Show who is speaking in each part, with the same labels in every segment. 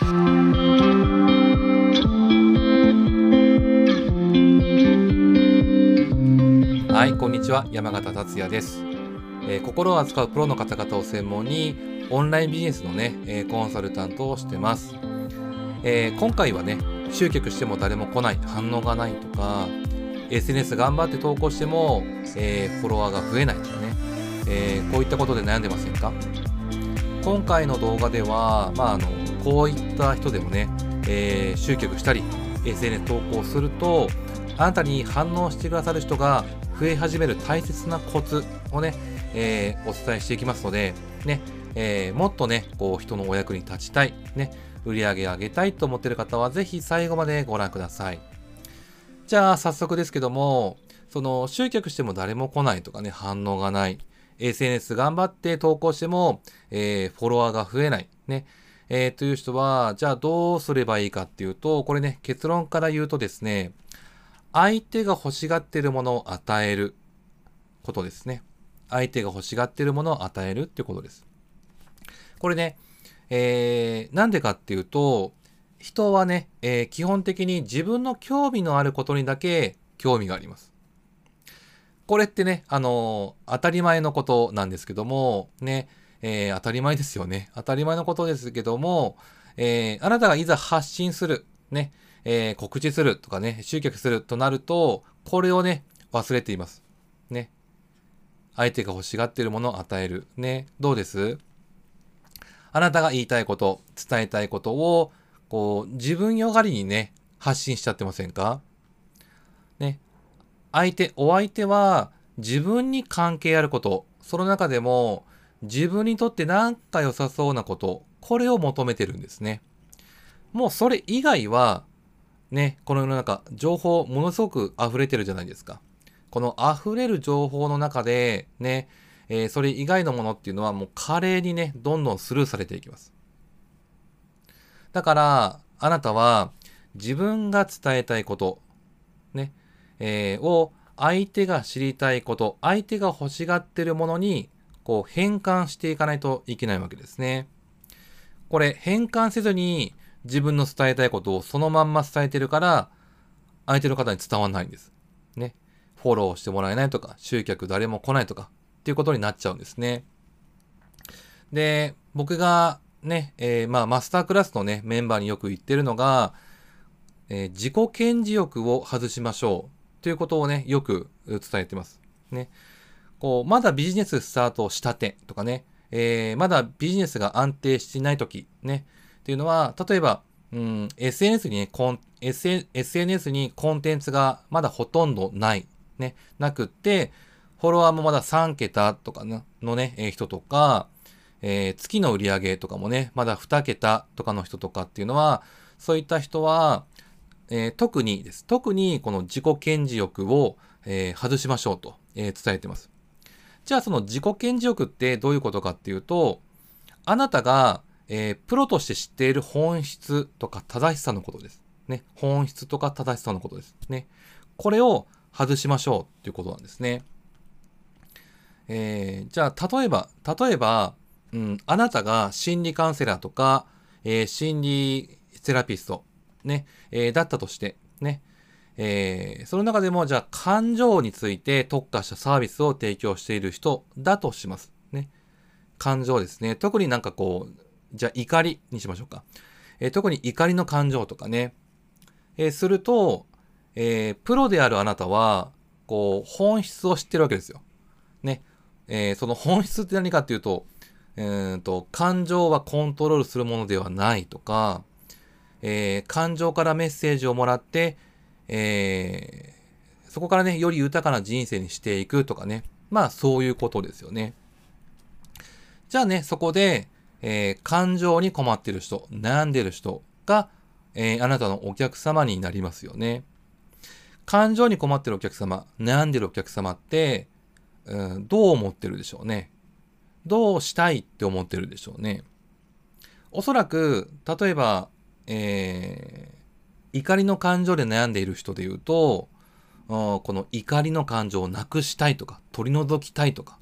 Speaker 1: はい、こんにちは。山形達也です、えー、心を扱うプロの方々を専門に、オンラインビジネスのね、えー、コンサルタントをしてます。えー、今回はね、集客しても誰も来ない、反応がないとか、SNS 頑張って投稿しても、えフォロワーが増えないとかね、えこういったことで悩んでませんか？今回の動画では、まあ、あのこういった人でもね、えー、集客したり SNS 投稿するとあなたに反応してくださる人が増え始める大切なコツをね、えー、お伝えしていきますので、ねえー、もっとねこう人のお役に立ちたい、ね、売り上げ上げたいと思っている方はぜひ最後までご覧くださいじゃあ早速ですけどもその集客しても誰も来ないとかね反応がない SNS 頑張って投稿しても、えー、フォロワーが増えない。ね。えー、という人は、じゃあどうすればいいかっていうと、これね、結論から言うとですね、相手が欲しがってるものを与えることですね。相手が欲しがってるものを与えるっていうことです。これね、えー、なんでかっていうと、人はね、えー、基本的に自分の興味のあることにだけ興味があります。これってね、あのー、当たり前のことなんですけども、ね、えー、当たり前ですよね。当たり前のことですけども、えー、あなたがいざ発信する、ね、えー、告知するとかね、集客するとなると、これをね、忘れています。ね。相手が欲しがっているものを与える。ね。どうです？あなたが言いたいこと、伝えたいことを、こう、自分よがりにね、発信しちゃってませんか？ね。相手、お相手は自分に関係あること、その中でも自分にとって何か良さそうなこと、これを求めてるんですね。もうそれ以外は、ね、この世の中、情報ものすごく溢れてるじゃないですか。この溢れる情報の中で、ね、えー、それ以外のものっていうのはもう華麗にね、どんどんスルーされていきます。だから、あなたは自分が伝えたいこと、ね、えー、を相手が知りたいこと、相手が欲しがってるものに、こう変換していかないといけないわけですね。これ変換せずに自分の伝えたいことをそのまんま伝えてるから、相手の方に伝わらないんです。ね。フォローしてもらえないとか、集客誰も来ないとか、っていうことになっちゃうんですね。で、僕がね、えー、まあ、マスタークラスのね、メンバーによく言ってるのが、えー、自己顕示欲を外しましょう。ということをね、よく伝えてます。ね。こう、まだビジネススタートしたてとかね、えー、まだビジネスが安定していないとき、ね、っていうのは、例えば、うん、SNS にね、コン、SNS にコンテンツがまだほとんどない、ね、なくって、フォロワーもまだ3桁とかのね、えー、人とか、えー、月の売り上げとかもね、まだ2桁とかの人とかっていうのは、そういった人は、えー、特にです。特にこの自己顕示欲を、えー、外しましょうと、えー、伝えてます。じゃあその自己顕示欲ってどういうことかっていうと、あなたが、えプロとして知っている本質とか正しさのことです。ね。本質とか正しさのことです。ね。これを外しましょうっていうことなんですね。えじゃあ例えば、例えば、うん、あなたが心理カウンセラーとか、え心理セラピストね、えー、だったとして、ね、えー、その中でも、じゃあ、感情について特化したサービスを提供している人だとします。ね。感情ですね。特になんかこう、じゃあ、怒りにしましょうか。えー、特に怒りの感情とかね。えー、すると、えー、プロであるあなたは、こう、本質を知ってるわけですよ。ね。えー、その本質って何かっていうと、えーと、感情はコントロールするものではないとか、えー、感情からメッセージをもらって、えー、そこからね、より豊かな人生にしていくとかね。まあ、そういうことですよね。じゃあね、そこで、えー、感情に困ってる人、悩んでる人が、えー、あなたのお客様になりますよね。感情に困ってるお客様、悩んでるお客様って、うん、どう思ってるでしょうね。どうしたいって思ってるでしょうね。おそらく、例えば、えー、怒りの感情で悩んでいる人で言うと、この怒りの感情をなくしたいとか、取り除きたいとか、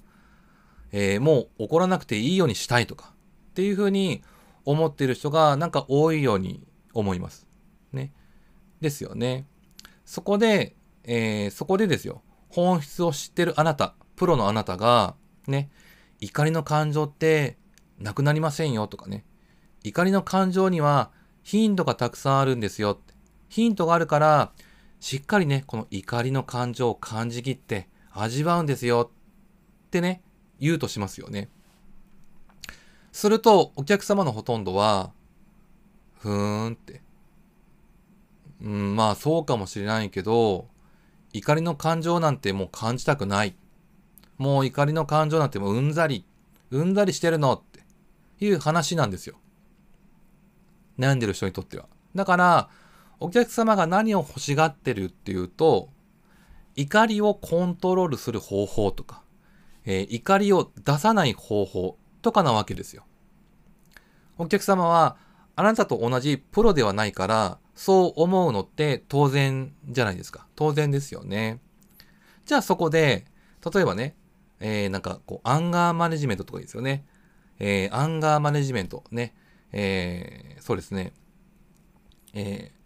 Speaker 1: えー、もう怒らなくていいようにしたいとか、っていうふうに思っている人がなんか多いように思います。ね。ですよね。そこで、えー、そこでですよ。本質を知ってるあなた、プロのあなたが、ね、怒りの感情ってなくなりませんよとかね。怒りの感情にはヒントがたくさんあるんですよって。ヒントがあるから、しっかりね、この怒りの感情を感じきって味わうんですよってね、言うとしますよね。すると、お客様のほとんどは、ふーんって。うん、まあそうかもしれないけど、怒りの感情なんてもう感じたくない。もう怒りの感情なんてもううんざり、うんざりしてるのっていう話なんですよ。悩んでる人にとっては。だから、お客様が何を欲しがってるっていうと、怒りをコントロールする方法とか、えー、怒りを出さない方法とかなわけですよ。お客様は、あなたと同じプロではないから、そう思うのって当然じゃないですか。当然ですよね。じゃあそこで、例えばね、えー、なんかこう、アンガーマネジメントとかいいですよね。えー、アンガーマネジメントね。えー、そうですね。えー、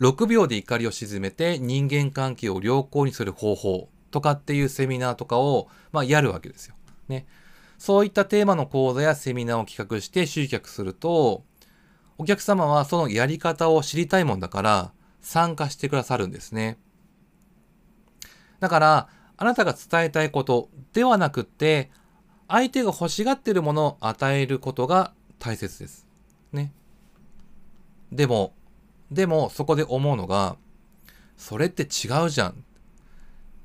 Speaker 1: 6秒で怒りを鎮めて人間関係を良好にする方法とかっていうセミナーとかを、まあ、やるわけですよ。ね。そういったテーマの講座やセミナーを企画して集客すると、お客様はそのやり方を知りたいもんだから参加してくださるんですね。だから、あなたが伝えたいことではなくって、相手が欲しがっているものを与えることが大切です。ね。でも、でもそこで思うのが、それって違うじゃん。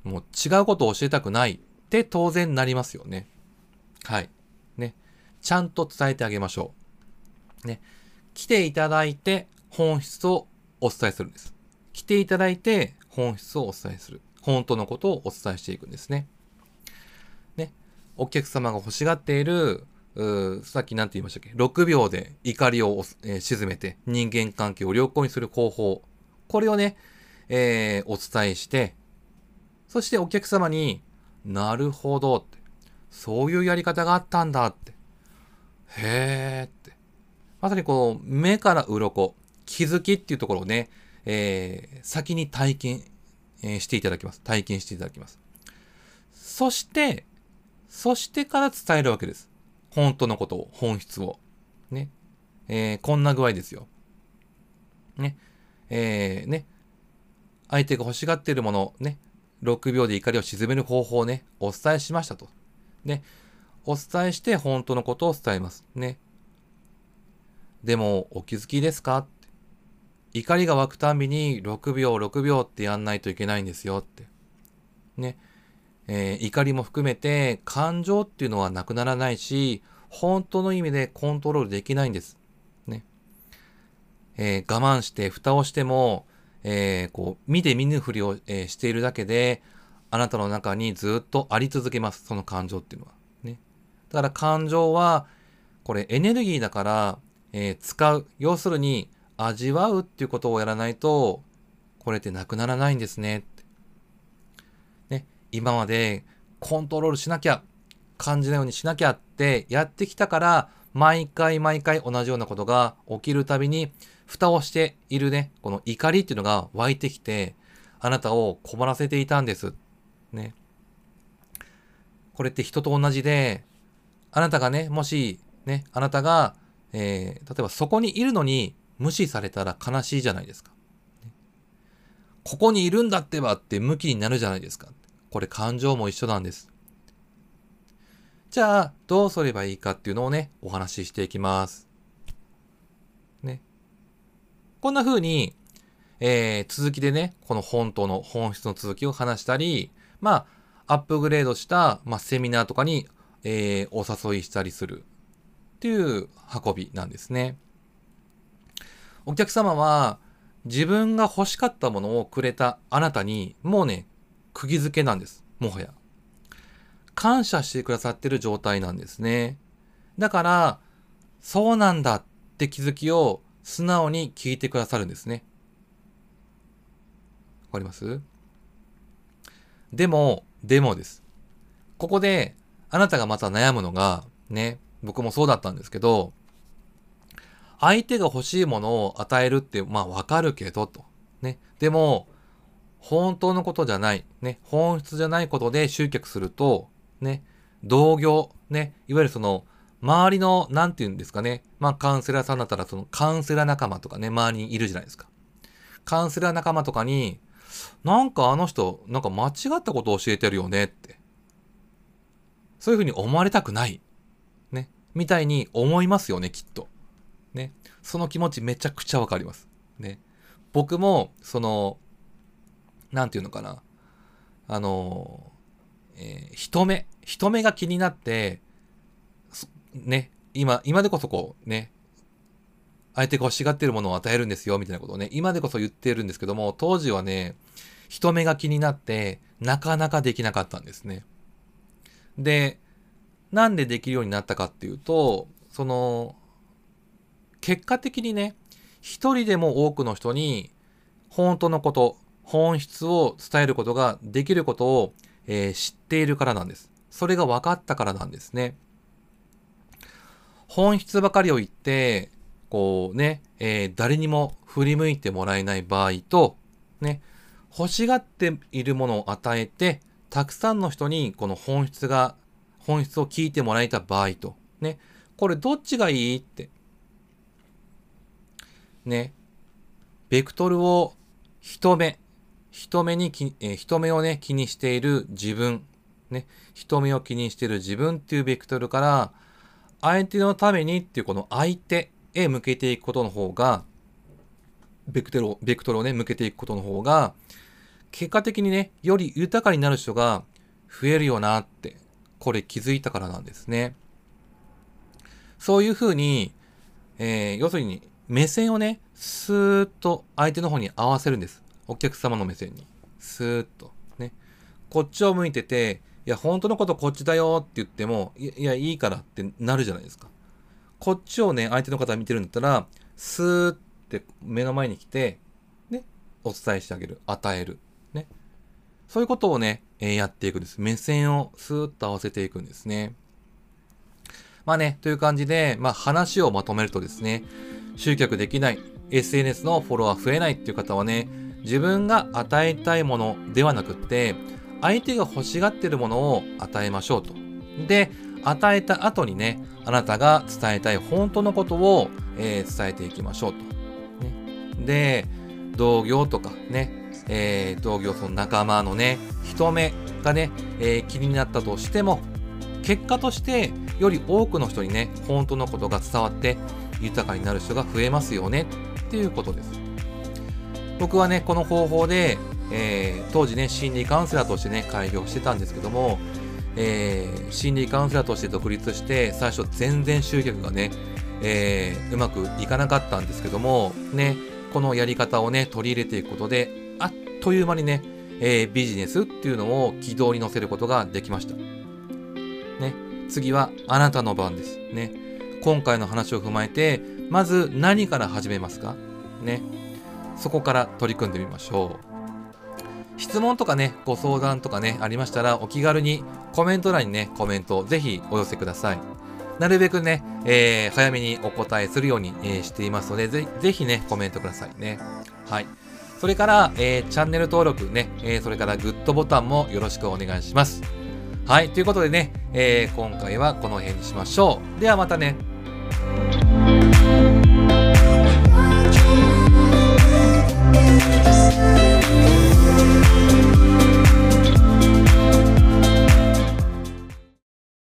Speaker 1: もう違うことを教えたくないって当然なりますよね。はい。ね。ちゃんと伝えてあげましょう。ね。来ていただいて本質をお伝えするんです。来ていただいて本質をお伝えする。本当のことをお伝えしていくんですね。ね。お客様が欲しがっているさっき何て言いましたっけ ?6 秒で怒りを、えー、沈めて人間関係を良好にする方法。これをね、えー、お伝えして、そしてお客様になるほどって、そういうやり方があったんだって、へーって。まさにこう、目から鱗、気づきっていうところをね、えー、先に体験、えー、していただきます。体験していただきます。そして、そしてから伝えるわけです。本当のことを、本質を。ね。えー、こんな具合ですよ。ね。えー、ね。相手が欲しがっているもの、ね。6秒で怒りを鎮める方法をね、お伝えしましたと。ね。お伝えして本当のことを伝えます。ね。でも、お気づきですか？怒りが湧くたびに6秒、6秒ってやんないといけないんですよって。ね。えー、怒りも含めて感情っていうのはなくならないし、本当の意味でコントロールできないんです。ね。えー、我慢して蓋をしても、えー、こう、見て見ぬふりを、えしているだけで、あなたの中にずっとあり続けます。その感情っていうのは。ね。だから感情は、これエネルギーだから、え使う。要するに、味わうっていうことをやらないと、これってなくならないんですね。今までコントロールしなきゃ、感じないようにしなきゃってやってきたから、毎回毎回同じようなことが起きるたびに、蓋をしているね、この怒りっていうのが湧いてきて、あなたを困らせていたんです。ね。これって人と同じで、あなたがね、もし、ね、あなたが、えー、例えばそこにいるのに無視されたら悲しいじゃないですか。ここにいるんだってばって向きになるじゃないですか。これ感情も一緒なんです。じゃあ、どうすればいいかっていうのをね、お話ししていきます。ね。こんな風に、えー、続きでね、この本当の本質の続きを話したり、まあ、アップグレードした、まあ、セミナーとかに、えー、お誘いしたりするっていう運びなんですね。お客様は自分が欲しかったものをくれたあなたにもうね、釘付けなんです。もはや。感謝してくださってる状態なんですね。だから、そうなんだって気づきを素直に聞いてくださるんですね。わかります？でも、でもです。ここで、あなたがまた悩むのが、ね、僕もそうだったんですけど、相手が欲しいものを与えるって、まあわかるけど、と。ね。でも、本当のことじゃない、ね。本質じゃないことで集客すると、ね。同業、ね。いわゆるその、周りの、なんて言うんですかね。まあ、カウンセラーさんだったら、その、カウンセラー仲間とかね、周りにいるじゃないですか。カウンセラー仲間とかに、なんかあの人、なんか間違ったことを教えてるよねって。そういうふうに思われたくない。ね。みたいに思いますよね、きっと。ね。その気持ちめちゃくちゃわかります。ね。僕も、その、なんていうのかな。あの、えー、人目、人目が気になって、ね、今、今でこそこう、ね、相手が欲しがってるものを与えるんですよ、みたいなことをね、今でこそ言ってるんですけども、当時はね、人目が気になって、なかなかできなかったんですね。で、なんでできるようになったかっていうと、その、結果的にね、一人でも多くの人に、本当のこと、本質を伝えることができることを、えー、知っているからなんです。それが分かったからなんですね。本質ばかりを言って、こうね、えー、誰にも振り向いてもらえない場合と、ね、欲しがっているものを与えて、たくさんの人にこの本質が、本質を聞いてもらえた場合と、ね、これどっちがいいって。ね、ベクトルを人目、人目に、えー、人目をね、気にしている自分、ね、人目を気にしている自分っていうベクトルから、相手のためにっていうこの相手、へ向けていくことの方が、ベクトルを、ベクトルをね、向けていくことの方が、結果的にね、より豊かになる人が増えるよなって、これ気づいたからなんですね。そういうふうに、えー、要するに、目線をね、スーッと相手の方に合わせるんです。お客様の目線に。スーッと。ね。こっちを向いてて、いや、本当のことこっちだよって言っても、いや、いいからってなるじゃないですか。こっちをね、相手の方見てるんだったら、スーって目の前に来て、ね、お伝えしてあげる。与える。ね。そういうことをね、え、やっていくんです。目線をスーッと合わせていくんですね。まあね、という感じで、まあ話をまとめるとですね、集客できない、SNS のフォロワー増えないっていう方はね、自分が与えたいものではなくって、相手が欲しがってるものを与えましょうと。で、与えた後にね、あなたが伝えたい本当のことを、えー、伝えていきましょうと。ね、で、同業とかね、えー、同業その仲間のね、人目がね、えー、気になったとしても、結果としてより多くの人にね、本当のことが伝わって豊かになる人が増えますよねっていうことです。僕はね、この方法で、えー、当時ね、心理カウンセラーとしてね、開業してたんですけども、えー、心理カウンセラーとして独立して、最初全然集客がね、えー、うまくいかなかったんですけども、ね、このやり方をね、取り入れていくことで、あっという間にね、えー、ビジネスっていうのを軌道に乗せることができました。ね、次はあなたの番です。ね、今回の話を踏まえて、まず何から始めますか？ね、そこから取り組んでみましょう。質問とかね、ご相談とかね、ありましたら、お気軽にコメント欄にね、コメントをぜひお寄せください。なるべくね、えー、早めにお答えするように、えー、していますので、ぜぜひね、コメントくださいね。はい。それから、えー、チャンネル登録ね、え、それからグッドボタンもよろしくお願いします。はい。ということでね、え、今回はこの辺にしましょう。ではまたね。Peace.